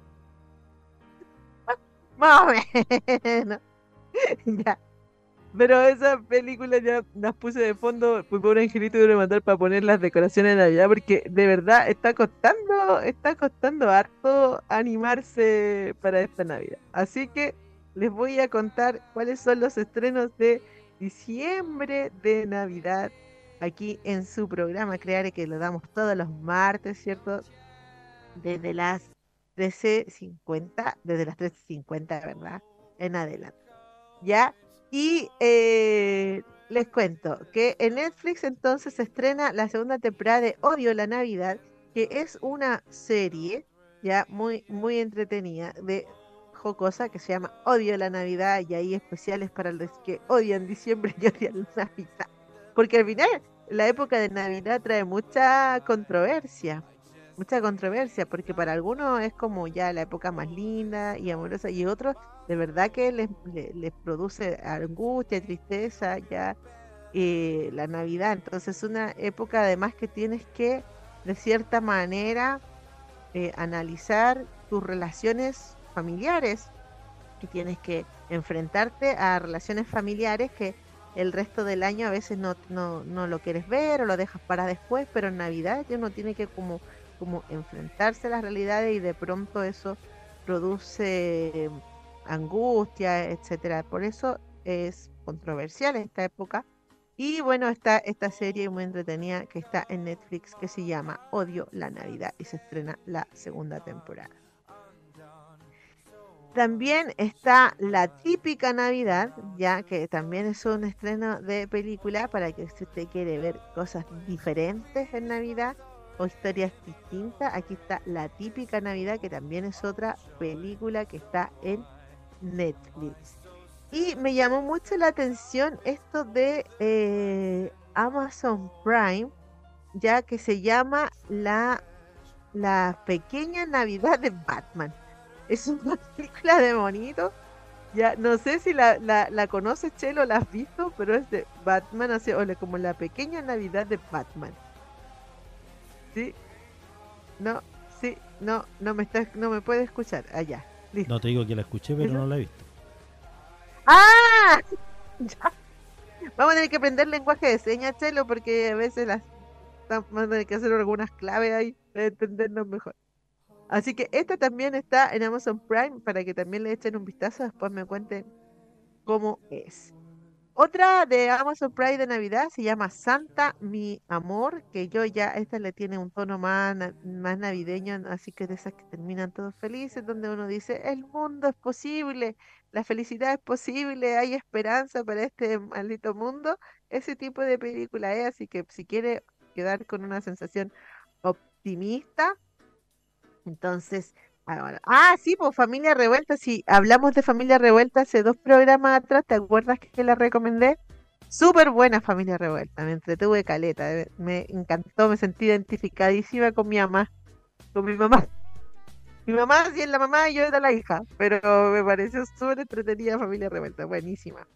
Más o menos. ya. Pero esa película ya las puse de fondo, fui por angelito de matar para poner las decoraciones de Navidad, porque de verdad está costando, está costando harto animarse para esta Navidad. Así que les voy a contar cuáles son los estrenos de diciembre de Navidad aquí en su programa Creare, que lo damos todos los martes, ¿cierto? Desde las 13.50, desde las 13.50, ¿verdad? En adelante. ¿Ya? Y eh, les cuento que en Netflix entonces se estrena la segunda temporada de Odio la Navidad, que es una serie ya muy, muy entretenida de jocosa que se llama Odio la Navidad y hay especiales para los que odian diciembre y odian la Navidad. Porque al final la época de Navidad trae mucha controversia, mucha controversia, porque para algunos es como ya la época más linda y amorosa y otros de verdad que les, les, produce angustia, tristeza, ya eh, la Navidad. Entonces es una época además que tienes que, de cierta manera, eh, analizar tus relaciones familiares, y tienes que enfrentarte a relaciones familiares que el resto del año a veces no, no, no lo quieres ver o lo dejas para después, pero en Navidad uno tiene que como, como enfrentarse a las realidades y de pronto eso produce angustia, etcétera. Por eso es controversial esta época. Y bueno, está esta serie muy entretenida que está en Netflix que se llama Odio la Navidad y se estrena la segunda temporada. También está la típica Navidad, ya que también es un estreno de película para que si usted quiere ver cosas diferentes en Navidad historias distintas. Aquí está la típica Navidad, que también es otra película que está en Netflix. Y me llamó mucho la atención esto de eh, Amazon Prime, ya que se llama la, la pequeña Navidad de Batman. Es una película de bonito. Ya, no sé si la, la, la conoces, Chelo, la has visto, pero es de Batman, así, o como la pequeña Navidad de Batman. ¿Sí? No, sí, no, no me está, no me puede escuchar. Allá. No te digo que la escuché, pero no la he visto. ¡Ah! Vamos a tener que aprender lenguaje de señas, Chelo, porque a veces las vamos a tener que hacer algunas claves ahí para entendernos mejor. Así que esta también está en Amazon Prime para que también le echen un vistazo, después me cuenten cómo es. Otra de Amazon Prime de Navidad se llama Santa Mi Amor, que yo ya, esta le tiene un tono más, más navideño, así que de esas que terminan todos felices, donde uno dice, el mundo es posible, la felicidad es posible, hay esperanza para este maldito mundo. Ese tipo de película es, así que si quiere quedar con una sensación optimista, entonces Ah, sí, pues Familia Revuelta, sí, hablamos de Familia Revuelta hace dos programas atrás, ¿te acuerdas que la recomendé? Súper buena Familia Revuelta, me entretuve caleta, me encantó, me sentí identificadísima con mi mamá, con mi mamá. Mi mamá sí es la mamá y yo era la hija, pero me pareció súper entretenida Familia Revuelta, buenísima.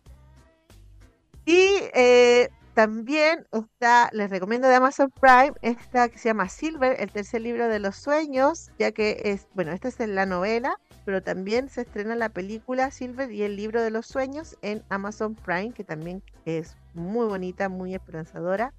Y eh, también está, les recomiendo de Amazon Prime, esta que se llama Silver, el tercer libro de los sueños, ya que es, bueno, esta es la novela, pero también se estrena la película Silver y el libro de los sueños en Amazon Prime, que también es muy bonita, muy esperanzadora.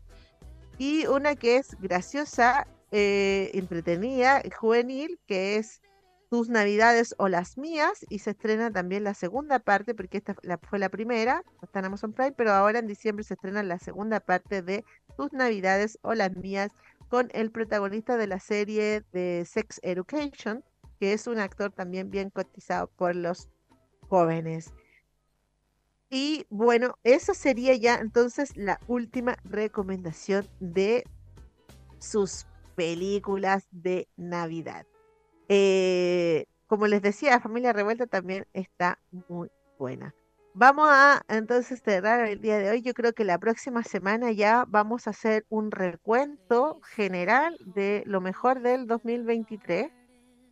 Y una que es graciosa, eh, entretenida, juvenil, que es tus navidades o las mías y se estrena también la segunda parte porque esta fue la primera, está en Amazon Prime, pero ahora en diciembre se estrena la segunda parte de tus navidades o las mías con el protagonista de la serie de Sex Education, que es un actor también bien cotizado por los jóvenes. Y bueno, esa sería ya entonces la última recomendación de sus películas de Navidad. Eh, como les decía, Familia Revuelta también está muy buena. Vamos a entonces cerrar el día de hoy. Yo creo que la próxima semana ya vamos a hacer un recuento general de lo mejor del 2023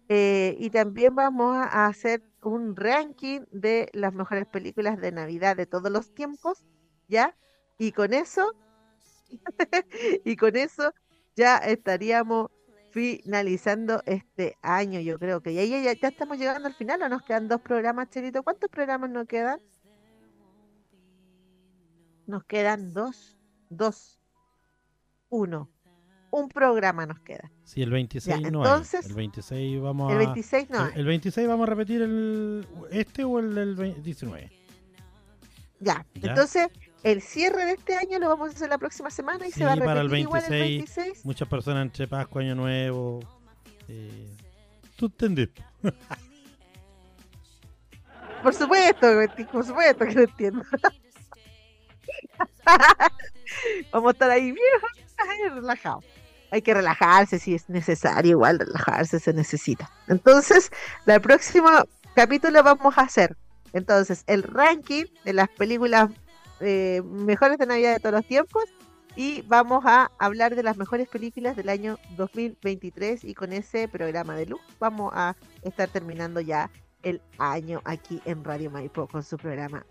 eh, y también vamos a hacer un ranking de las mejores películas de Navidad de todos los tiempos, ¿ya? Y con eso, y con eso ya estaríamos finalizando este año, yo creo que ya, ya, ya estamos llegando al final o nos quedan dos programas, Chelito. ¿Cuántos programas nos quedan? Nos quedan dos, dos, uno. Un programa nos queda. Sí, el 26 no entonces, El 26 vamos a... El 26 no el, 26 vamos a repetir el este o el del 19. Ya, ¿Ya? entonces el cierre de este año lo vamos a hacer la próxima semana y se va a repetir para el 26, igual el 26. Muchas personas entre Pascua, Año Nuevo. Eh, ¿Tú entendés? por supuesto, por supuesto que lo entiendo. vamos a estar ahí bien relajados. Hay que relajarse si es necesario, igual relajarse se necesita. Entonces, el próximo capítulo vamos a hacer entonces el ranking de las películas eh, mejores de Navidad de todos los tiempos. Y vamos a hablar de las mejores películas del año 2023 y con ese programa de luz vamos a estar terminando ya el año aquí en Radio Maipo con su programa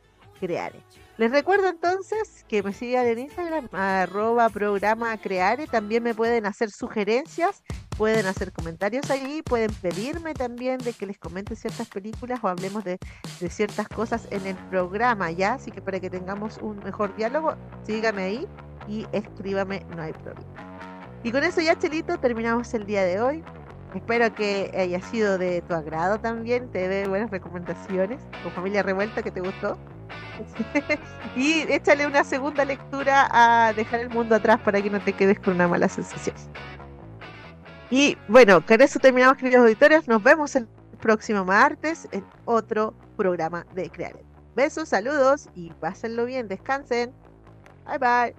Creare. Les recuerdo entonces que me sigan en Instagram, arroba programa Creare. También me pueden hacer sugerencias, pueden hacer comentarios ahí, pueden pedirme también de que les comente ciertas películas o hablemos de, de ciertas cosas en el programa, ¿ya? Así que para que tengamos un mejor diálogo, sígame ahí y escríbame, no hay problema. Y con eso ya, Chelito, terminamos el día de hoy. Espero que haya sido de tu agrado también, te dé buenas recomendaciones, con familia revuelta que te gustó. y échale una segunda lectura a dejar el mundo atrás para que no te quedes con una mala sensación. Y bueno, con eso terminamos, queridos auditores. Nos vemos el próximo martes en otro programa de Crear. Besos, saludos y pásenlo bien. Descansen. Bye bye.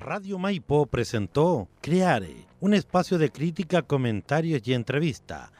Radio Maipo presentó Creare, un espacio de crítica, comentarios y entrevista